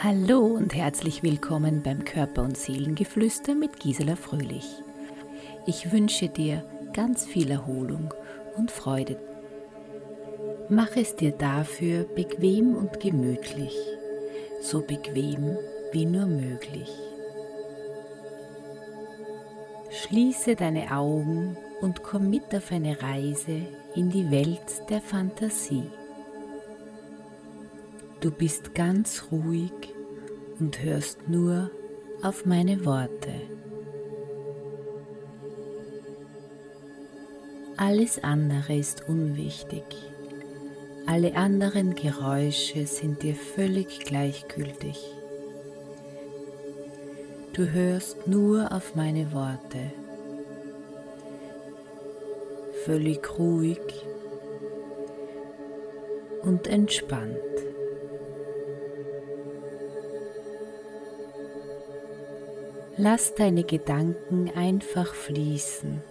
Hallo und herzlich willkommen beim Körper- und Seelengeflüster mit Gisela Fröhlich. Ich wünsche dir ganz viel Erholung und Freude. Mach es dir dafür bequem und gemütlich, so bequem wie nur möglich. Schließe deine Augen und komm mit auf eine Reise in die Welt der Fantasie. Du bist ganz ruhig und hörst nur auf meine Worte. Alles andere ist unwichtig. Alle anderen Geräusche sind dir völlig gleichgültig. Du hörst nur auf meine Worte. Völlig ruhig und entspannt. Lass deine Gedanken einfach fließen.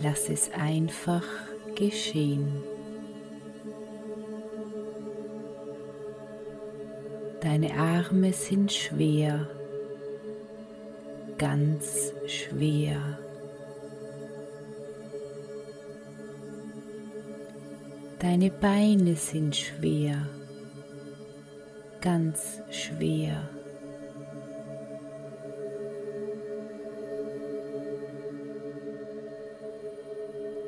Lass es einfach geschehen. Deine Arme sind schwer, ganz schwer. Deine Beine sind schwer ganz schwer.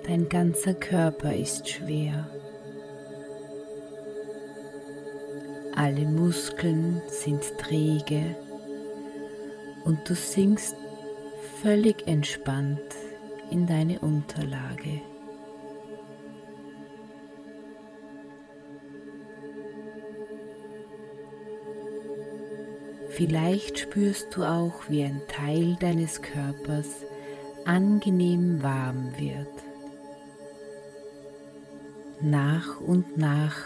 Dein ganzer Körper ist schwer. Alle Muskeln sind träge und du sinkst völlig entspannt in deine Unterlage. Vielleicht spürst du auch, wie ein Teil deines Körpers angenehm warm wird. Nach und nach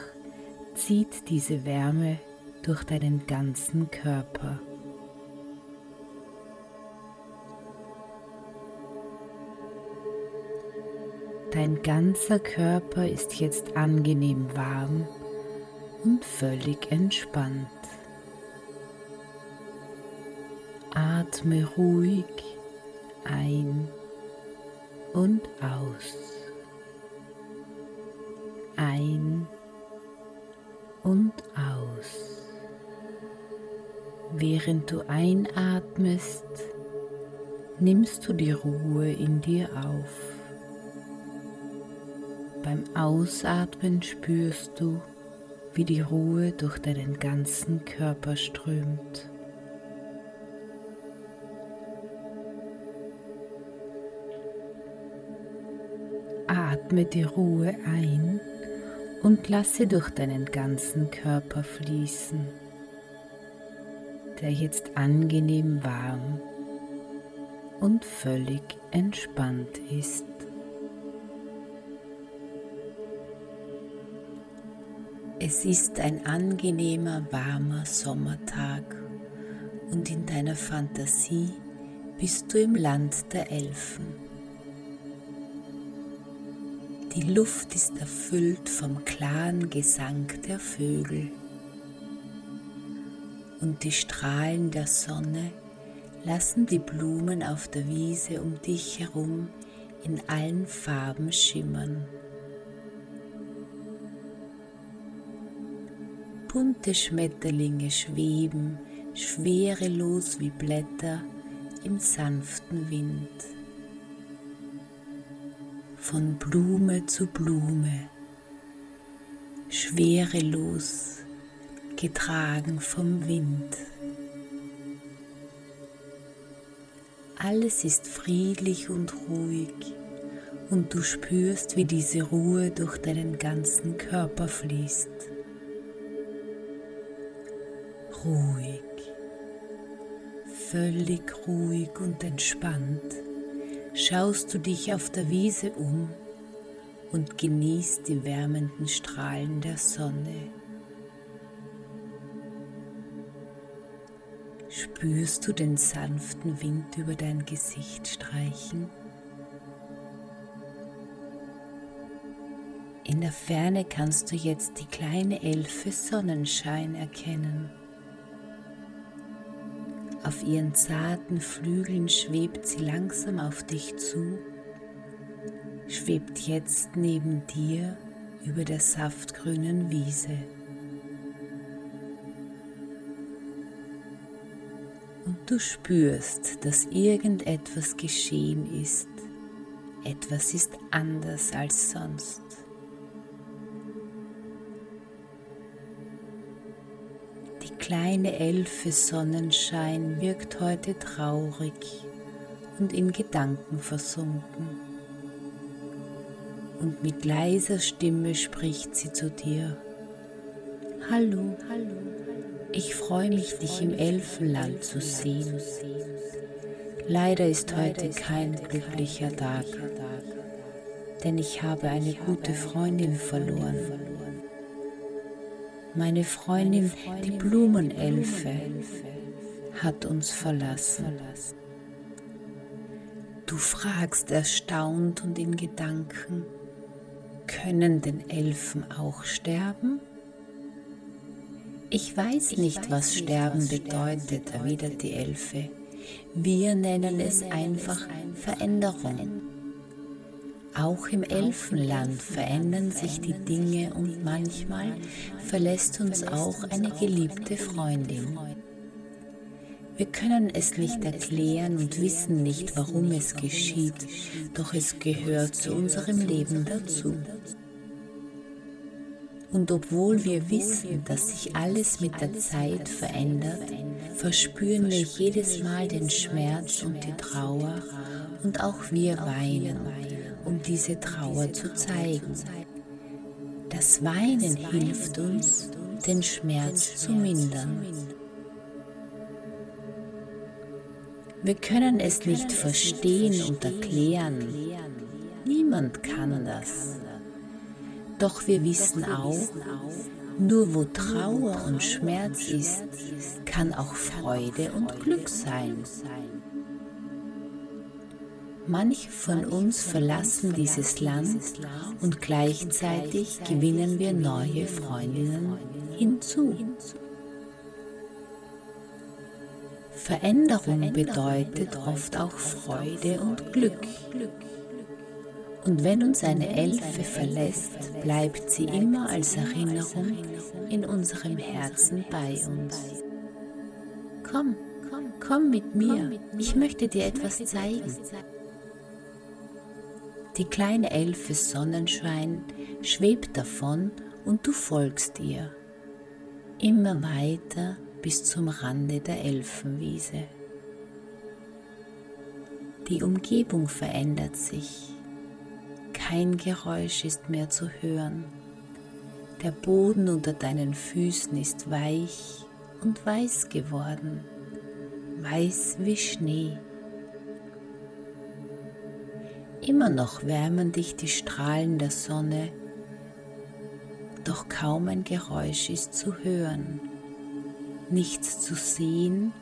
zieht diese Wärme durch deinen ganzen Körper. Dein ganzer Körper ist jetzt angenehm warm und völlig entspannt. Atme ruhig ein und aus. Ein und aus. Während du einatmest, nimmst du die Ruhe in dir auf. Beim Ausatmen spürst du, wie die Ruhe durch deinen ganzen Körper strömt. Atme die Ruhe ein und lasse durch deinen ganzen Körper fließen, der jetzt angenehm warm und völlig entspannt ist. Es ist ein angenehmer, warmer Sommertag und in deiner Fantasie bist du im Land der Elfen. Die Luft ist erfüllt vom klaren Gesang der Vögel und die Strahlen der Sonne lassen die Blumen auf der Wiese um dich herum in allen Farben schimmern. Bunte Schmetterlinge schweben schwerelos wie Blätter im sanften Wind von Blume zu Blume, schwerelos getragen vom Wind. Alles ist friedlich und ruhig und du spürst, wie diese Ruhe durch deinen ganzen Körper fließt. Ruhig, völlig ruhig und entspannt schaust du dich auf der Wiese um und genießt die wärmenden Strahlen der Sonne. Spürst du den sanften Wind über dein Gesicht streichen? In der Ferne kannst du jetzt die kleine Elfe Sonnenschein erkennen. Auf ihren zarten Flügeln schwebt sie langsam auf dich zu, schwebt jetzt neben dir über der saftgrünen Wiese. Und du spürst, dass irgendetwas geschehen ist. Etwas ist anders als sonst. Kleine Elfe Sonnenschein wirkt heute traurig und in Gedanken versunken. Und mit leiser Stimme spricht sie zu dir. Hallo, hallo, ich freue mich, dich im Elfenland zu sehen. Leider ist heute kein glücklicher Tag, denn ich habe eine gute Freundin verloren meine Freundin, die Blumenelfe, hat uns verlassen. Du fragst erstaunt und in Gedanken, können denn Elfen auch sterben? Ich weiß nicht, was Sterben bedeutet, erwidert die Elfe. Wir nennen es einfach Veränderung. Auch im Elfenland verändern sich die Dinge und manchmal verlässt uns auch eine geliebte Freundin. Wir können es nicht erklären und wissen nicht, warum es geschieht, doch es gehört zu unserem Leben dazu. Und obwohl wir wissen, dass sich alles mit der Zeit verändert, verspüren wir jedes Mal den Schmerz und die Trauer und auch wir weinen um diese Trauer zu zeigen. Das Weinen hilft uns, den Schmerz zu mindern. Wir können es nicht verstehen und erklären. Niemand kann das. Doch wir wissen auch, nur wo Trauer und Schmerz ist, kann auch Freude und Glück sein. Manche von uns verlassen dieses Land und gleichzeitig gewinnen wir neue Freundinnen hinzu. Veränderung bedeutet oft auch Freude und Glück. Und wenn uns eine Elfe verlässt, bleibt sie immer als Erinnerung in unserem Herzen bei uns. Komm, komm mit mir, ich möchte dir etwas zeigen. Die kleine Elfe Sonnenschein schwebt davon und du folgst ihr. Immer weiter bis zum Rande der Elfenwiese. Die Umgebung verändert sich. Kein Geräusch ist mehr zu hören. Der Boden unter deinen Füßen ist weich und weiß geworden, weiß wie Schnee. Immer noch wärmen dich die Strahlen der Sonne, doch kaum ein Geräusch ist zu hören, nichts zu sehen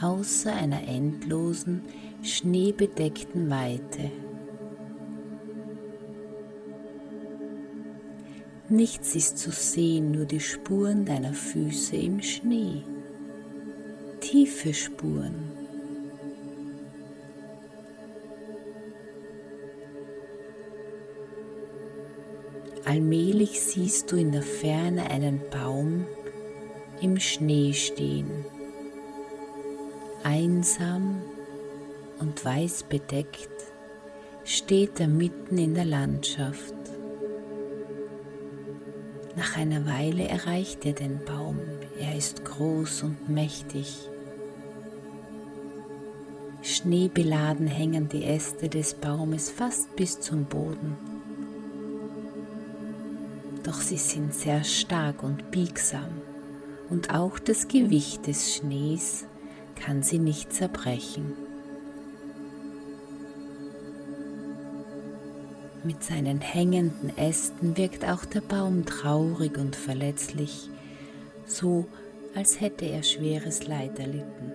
außer einer endlosen, schneebedeckten Weite. Nichts ist zu sehen, nur die Spuren deiner Füße im Schnee. Tiefe Spuren. Allmählich siehst du in der Ferne einen Baum im Schnee stehen. Einsam und weiß bedeckt steht er mitten in der Landschaft. Nach einer Weile erreicht er den Baum. Er ist groß und mächtig. Schneebeladen hängen die Äste des Baumes fast bis zum Boden doch sie sind sehr stark und biegsam und auch das Gewicht des Schnees kann sie nicht zerbrechen. Mit seinen hängenden Ästen wirkt auch der Baum traurig und verletzlich, so als hätte er schweres Leid erlitten.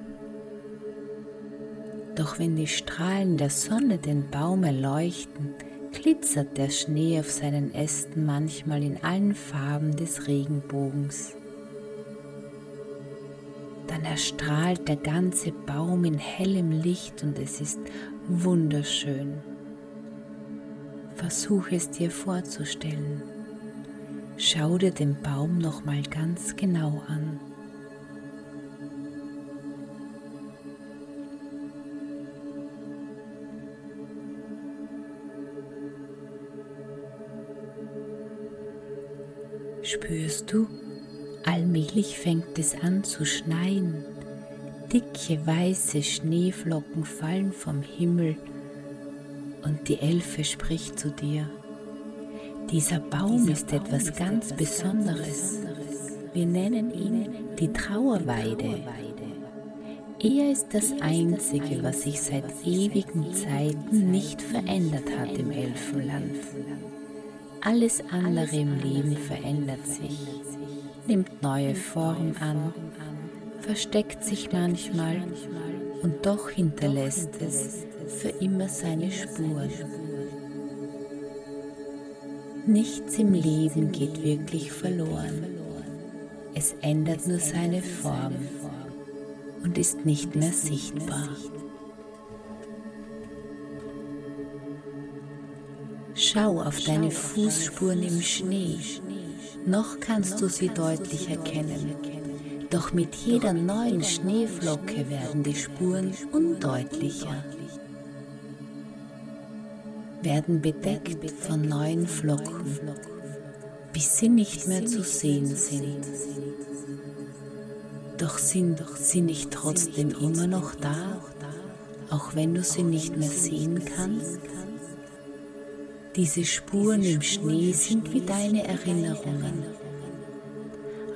Doch wenn die Strahlen der Sonne den Baum erleuchten, glitzert der Schnee auf seinen Ästen manchmal in allen Farben des Regenbogens. Dann erstrahlt der ganze Baum in hellem Licht und es ist wunderschön. Versuche es dir vorzustellen. Schau dir den Baum noch mal ganz genau an. Spürst du, allmählich fängt es an zu schneien. Dicke weiße Schneeflocken fallen vom Himmel und die Elfe spricht zu dir. Dieser Baum ist etwas ganz Besonderes. Wir nennen ihn die Trauerweide. Er ist das Einzige, was sich seit ewigen Zeiten nicht verändert hat im Elfenland. Alles andere im Leben verändert sich, nimmt neue Form an, versteckt sich manchmal und doch hinterlässt es für immer seine Spuren. Nichts im Leben geht wirklich verloren. Es ändert nur seine Form und ist nicht mehr sichtbar. Schau auf deine Fußspuren im Schnee. Noch kannst du sie deutlich erkennen. Doch mit jeder neuen Schneeflocke werden die Spuren undeutlicher, werden bedeckt von neuen Flocken, bis sie nicht mehr zu sehen sind. Doch sind sie nicht trotzdem immer noch da, auch wenn du sie nicht mehr sehen kannst? Diese Spuren im Schnee sind wie deine Erinnerungen.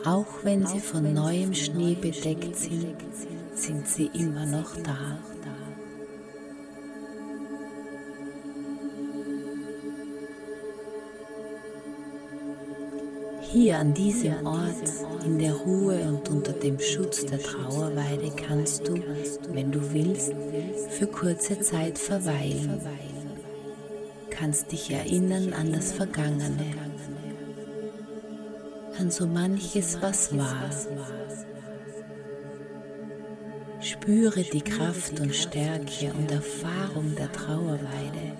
Auch wenn sie von neuem Schnee bedeckt sind, sind sie immer noch da. Hier an diesem Ort, in der Ruhe und unter dem Schutz der Trauerweide kannst du, wenn du willst, für kurze Zeit verweilen kannst dich erinnern an das Vergangene, an so manches, was war. Spüre die Kraft und Stärke und Erfahrung der Trauerweide.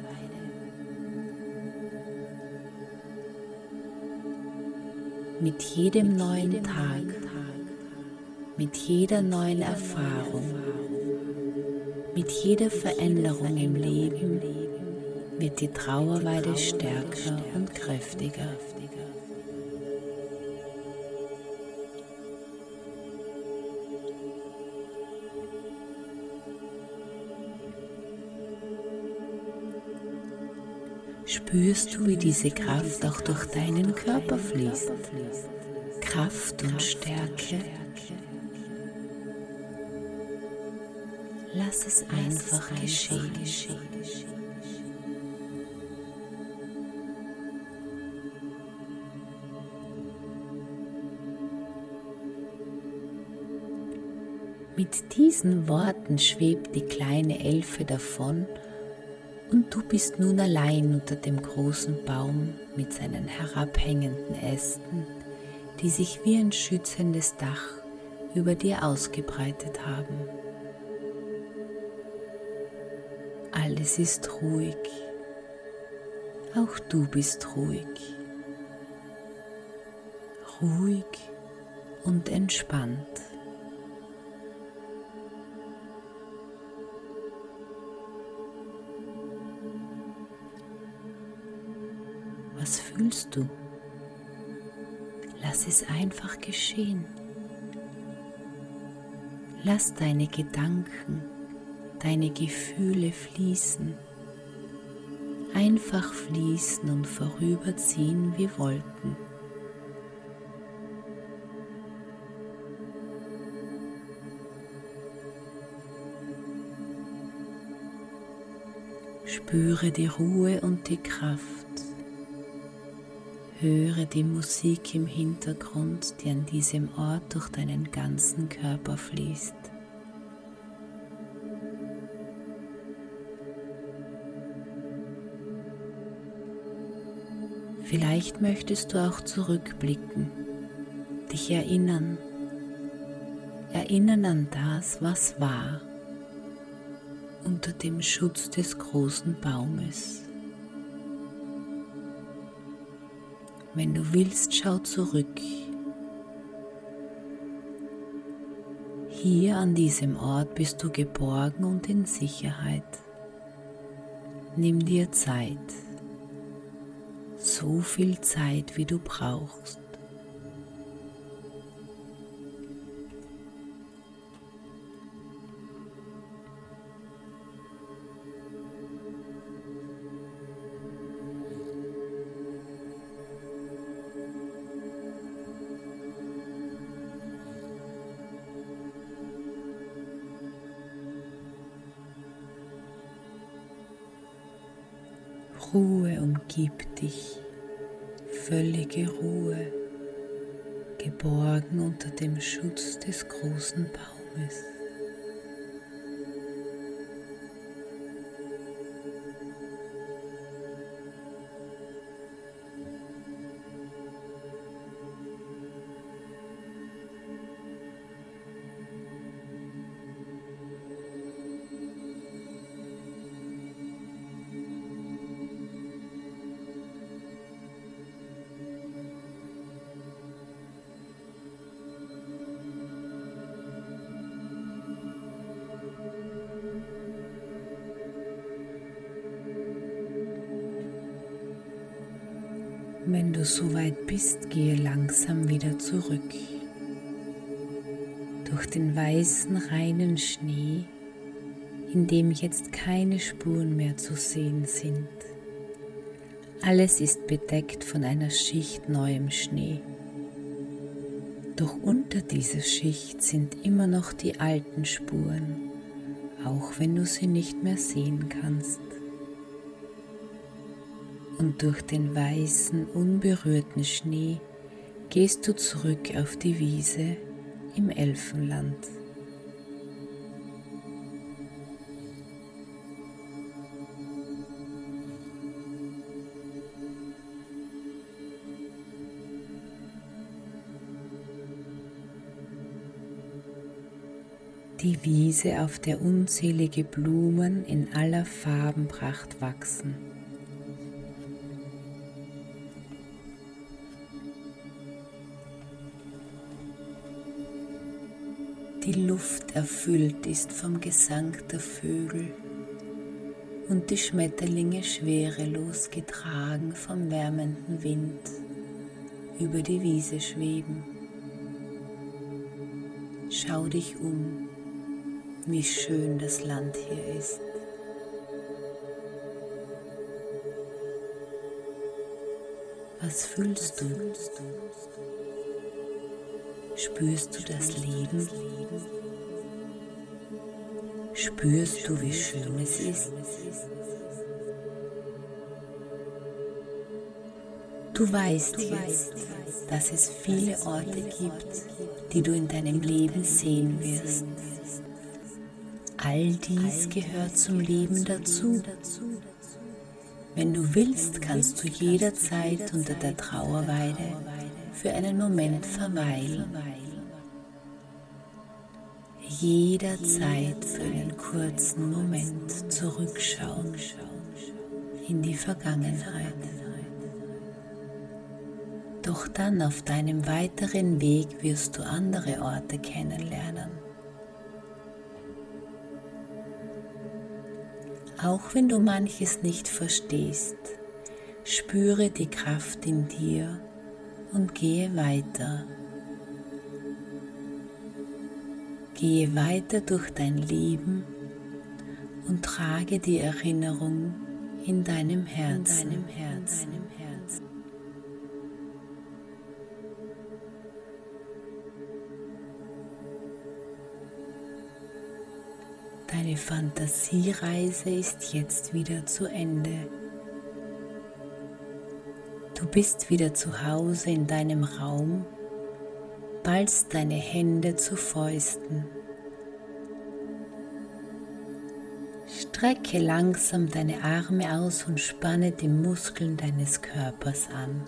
Mit jedem neuen Tag, mit jeder neuen Erfahrung, mit jeder Veränderung im Leben wird die Trauerweide stärker und kräftiger. Spürst du, wie diese Kraft auch durch deinen Körper fließt? Kraft und Stärke. Lass es einfach geschehen. Mit diesen Worten schwebt die kleine Elfe davon und du bist nun allein unter dem großen Baum mit seinen herabhängenden Ästen, die sich wie ein schützendes Dach über dir ausgebreitet haben. Alles ist ruhig, auch du bist ruhig, ruhig und entspannt. Fühlst du? Lass es einfach geschehen. Lass deine Gedanken, deine Gefühle fließen. Einfach fließen und vorüberziehen wie Wolken. Spüre die Ruhe und die Kraft. Höre die Musik im Hintergrund, die an diesem Ort durch deinen ganzen Körper fließt. Vielleicht möchtest du auch zurückblicken, dich erinnern, erinnern an das, was war, unter dem Schutz des großen Baumes. Wenn du willst, schau zurück. Hier an diesem Ort bist du geborgen und in Sicherheit. Nimm dir Zeit, so viel Zeit, wie du brauchst. Ruhe umgibt dich, völlige Ruhe, geborgen unter dem Schutz des großen Baumes. Soweit bist, gehe langsam wieder zurück. Durch den weißen, reinen Schnee, in dem jetzt keine Spuren mehr zu sehen sind. Alles ist bedeckt von einer Schicht neuem Schnee. Doch unter dieser Schicht sind immer noch die alten Spuren, auch wenn du sie nicht mehr sehen kannst und durch den weißen, unberührten Schnee gehst du zurück auf die Wiese im Elfenland. Die Wiese, auf der unzählige Blumen in aller Farbenpracht wachsen. Die Luft erfüllt ist vom Gesang der Vögel und die Schmetterlinge schwerelos getragen vom wärmenden Wind über die Wiese schweben. Schau dich um, wie schön das Land hier ist. Was fühlst du? Spürst du das Leben? Spürst du, wie schön es ist? Du weißt jetzt, dass es viele Orte gibt, die du in deinem Leben sehen wirst. All dies gehört zum Leben dazu. Wenn du willst, kannst du jederzeit unter der Trauerweide für einen Moment verweilen. Jederzeit für einen kurzen Moment zurückschauen in die Vergangenheit. Doch dann auf deinem weiteren Weg wirst du andere Orte kennenlernen. Auch wenn du manches nicht verstehst, spüre die Kraft in dir und gehe weiter. Gehe weiter durch dein Leben und trage die Erinnerung in deinem Herzen. In deinem Herzen. Deine Fantasiereise ist jetzt wieder zu Ende. Du bist wieder zu Hause in deinem Raum, ballst deine Hände zu Fäusten, Strecke langsam deine Arme aus und spanne die Muskeln deines Körpers an.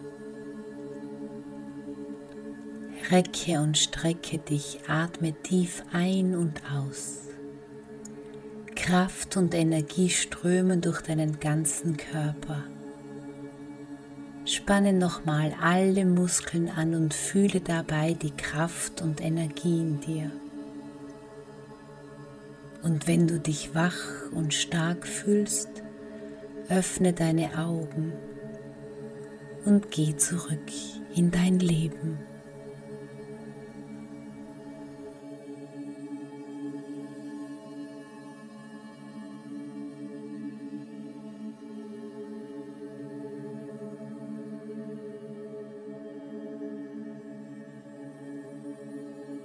Recke und strecke dich, atme tief ein und aus. Kraft und Energie strömen durch deinen ganzen Körper. Spanne nochmal alle Muskeln an und fühle dabei die Kraft und Energie in dir. Und wenn du dich wach und stark fühlst, öffne deine Augen und geh zurück in dein Leben.